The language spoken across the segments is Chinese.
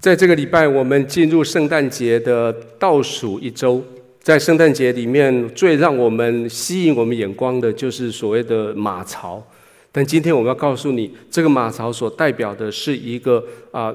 在这个礼拜，我们进入圣诞节的倒数一周。在圣诞节里面，最让我们吸引我们眼光的就是所谓的马槽。但今天我们要告诉你，这个马槽所代表的是一个啊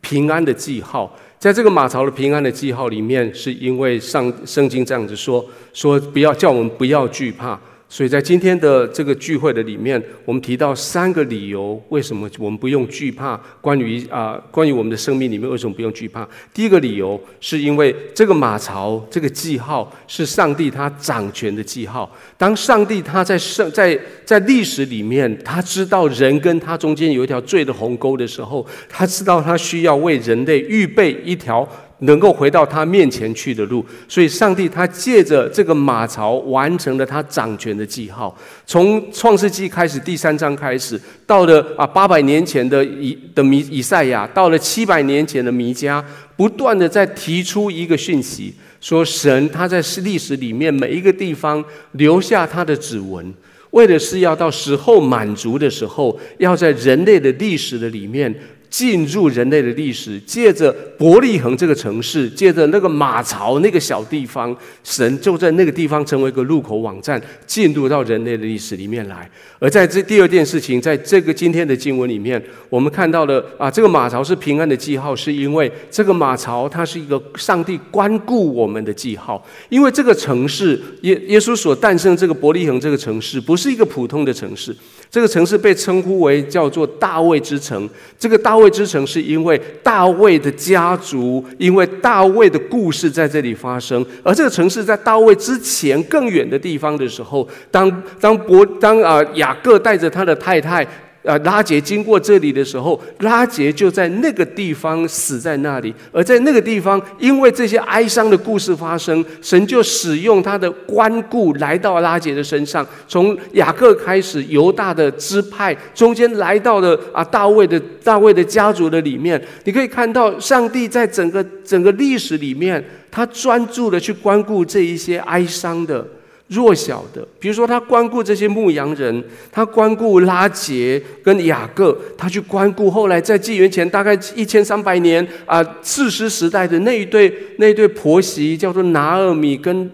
平安的记号。在这个马槽的平安的记号里面，是因为上圣经这样子说：说不要叫我们不要惧怕。所以在今天的这个聚会的里面，我们提到三个理由，为什么我们不用惧怕？关于啊，关于我们的生命里面为什么不用惧怕？第一个理由是因为这个马槽这个记号是上帝他掌权的记号。当上帝他在圣在在历史里面，他知道人跟他中间有一条罪的鸿沟的时候，他知道他需要为人类预备一条。能够回到他面前去的路，所以上帝他借着这个马槽完成了他掌权的记号。从创世纪开始，第三章开始，到了啊八百年前的以的弥以赛亚，到了七百年前的弥迦，不断的在提出一个讯息，说神他在历史里面每一个地方留下他的指纹，为的是要到时候满足的时候，要在人类的历史的里面。进入人类的历史，借着伯利恒这个城市，借着那个马槽那个小地方，神就在那个地方成为一个入口网站，进入到人类的历史里面来。而在这第二件事情，在这个今天的经文里面，我们看到了啊，这个马槽是平安的记号，是因为这个马槽它是一个上帝关顾我们的记号。因为这个城市耶耶稣所诞生这个伯利恒这个城市，不是一个普通的城市。这个城市被称呼为叫做大卫之城。这个大卫之城是因为大卫的家族，因为大卫的故事在这里发生。而这个城市在大卫之前更远的地方的时候，当当伯当啊雅各带着他的太太。啊，拉杰经过这里的时候，拉杰就在那个地方死在那里。而在那个地方，因为这些哀伤的故事发生，神就使用他的关顾来到拉杰的身上。从雅各开始，犹大的支派中间来到了啊大卫的大卫的家族的里面。你可以看到，上帝在整个整个历史里面，他专注的去关顾这一些哀伤的。弱小的，比如说他关顾这些牧羊人，他关顾拉杰跟雅各，他去关顾后来在纪元前大概一千三百年啊，四师时代的那一对那一对婆媳，叫做拿尔米跟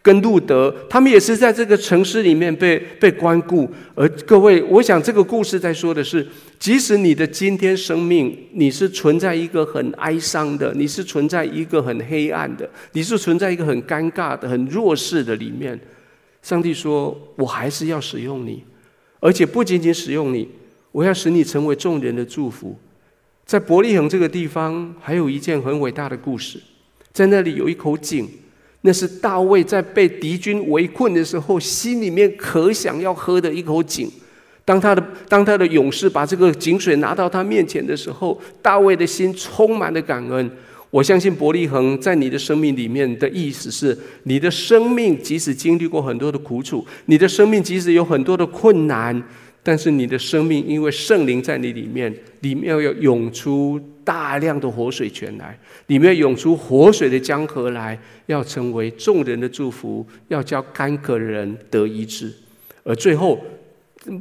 跟路德，他们也是在这个城市里面被被关顾。而各位，我想这个故事在说的是，即使你的今天生命你是存在一个很哀伤的，你是存在一个很黑暗的，你是存在一个很尴尬的、很弱势的里面。上帝说：“我还是要使用你，而且不仅仅使用你，我要使你成为众人的祝福。”在伯利恒这个地方，还有一件很伟大的故事，在那里有一口井，那是大卫在被敌军围困的时候，心里面可想要喝的一口井。当他的当他的勇士把这个井水拿到他面前的时候，大卫的心充满了感恩。我相信伯利恒在你的生命里面的意思是，你的生命即使经历过很多的苦楚，你的生命即使有很多的困难，但是你的生命因为圣灵在你里面，里面要涌出大量的活水泉来，里面涌出活水的江河来，要成为众人的祝福，要叫干渴的人得医治。而最后，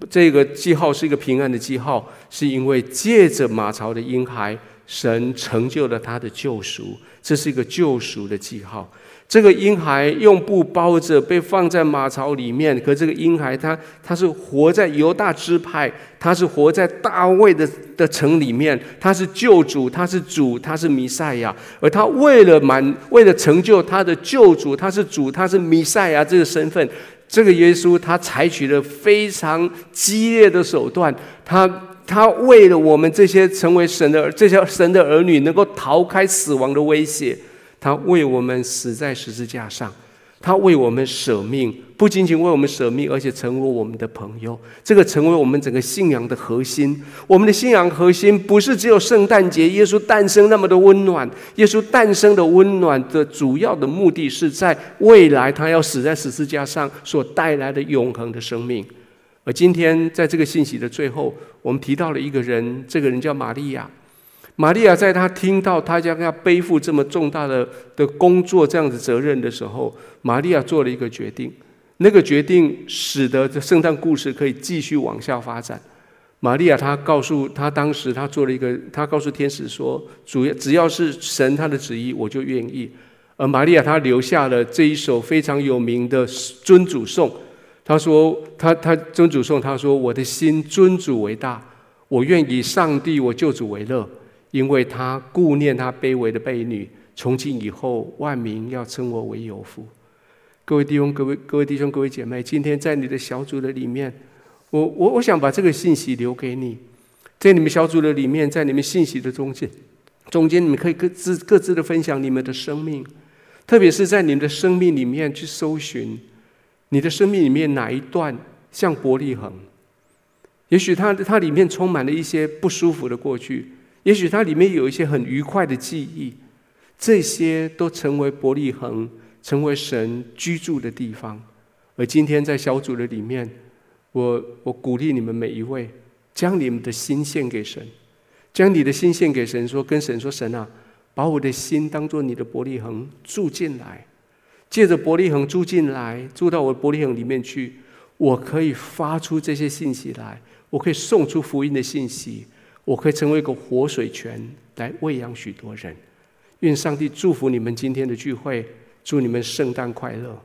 这个记号是一个平安的记号，是因为借着马槽的婴孩。神成就了他的救赎，这是一个救赎的记号。这个婴孩用布包着，被放在马槽里面。可这个婴孩，他他是活在犹大支派，他是活在大卫的的城里面，他是救主，他是主，他是弥赛亚。而他为了满，为了成就他的救主，他是主，他是弥赛亚这个身份，这个耶稣他采取了非常激烈的手段，他。他为了我们这些成为神的这些神的儿女，能够逃开死亡的威胁，他为我们死在十字架上，他为我们舍命，不仅仅为我们舍命，而且成为我们的朋友。这个成为我们整个信仰的核心。我们的信仰核心不是只有圣诞节耶稣诞生那么的温暖，耶稣诞生的温暖的主要的目的是在未来他要死在十字架上所带来的永恒的生命。而今天在这个信息的最后，我们提到了一个人，这个人叫玛利亚。玛利亚在她听到她将要背负这么重大的的工作这样子责任的时候，玛利亚做了一个决定。那个决定使得这圣诞故事可以继续往下发展。玛利亚她告诉她当时她做了一个，她告诉天使说：“主要只要是神他的旨意，我就愿意。”而玛利亚她留下了这一首非常有名的尊主颂。他说：“他他尊主颂，他说我的心尊主为大，我愿以上帝我救主为乐，因为他顾念他卑微的婢女。从今以后，万民要称我为有福。”各位弟兄、各位各位弟兄、各位姐妹，今天在你的小组的里面。我我我想把这个信息留给你，在你们小组的里面，在你们信息的中间，中间你们可以各自各自的分享你们的生命，特别是在你们的生命里面去搜寻，你的生命里面哪一段像伯利恒？也许它它里面充满了一些不舒服的过去，也许它里面有一些很愉快的记忆，这些都成为伯利恒，成为神居住的地方。而今天在小组的里面。我我鼓励你们每一位，将你们的心献给神，将你的心献给神，说跟神说，神啊，把我的心当做你的伯利恒住进来，借着伯利恒住进来，住到我伯利恒里面去，我可以发出这些信息来，我可以送出福音的信息，我可以成为一个活水泉来喂养许多人。愿上帝祝福你们今天的聚会，祝你们圣诞快乐。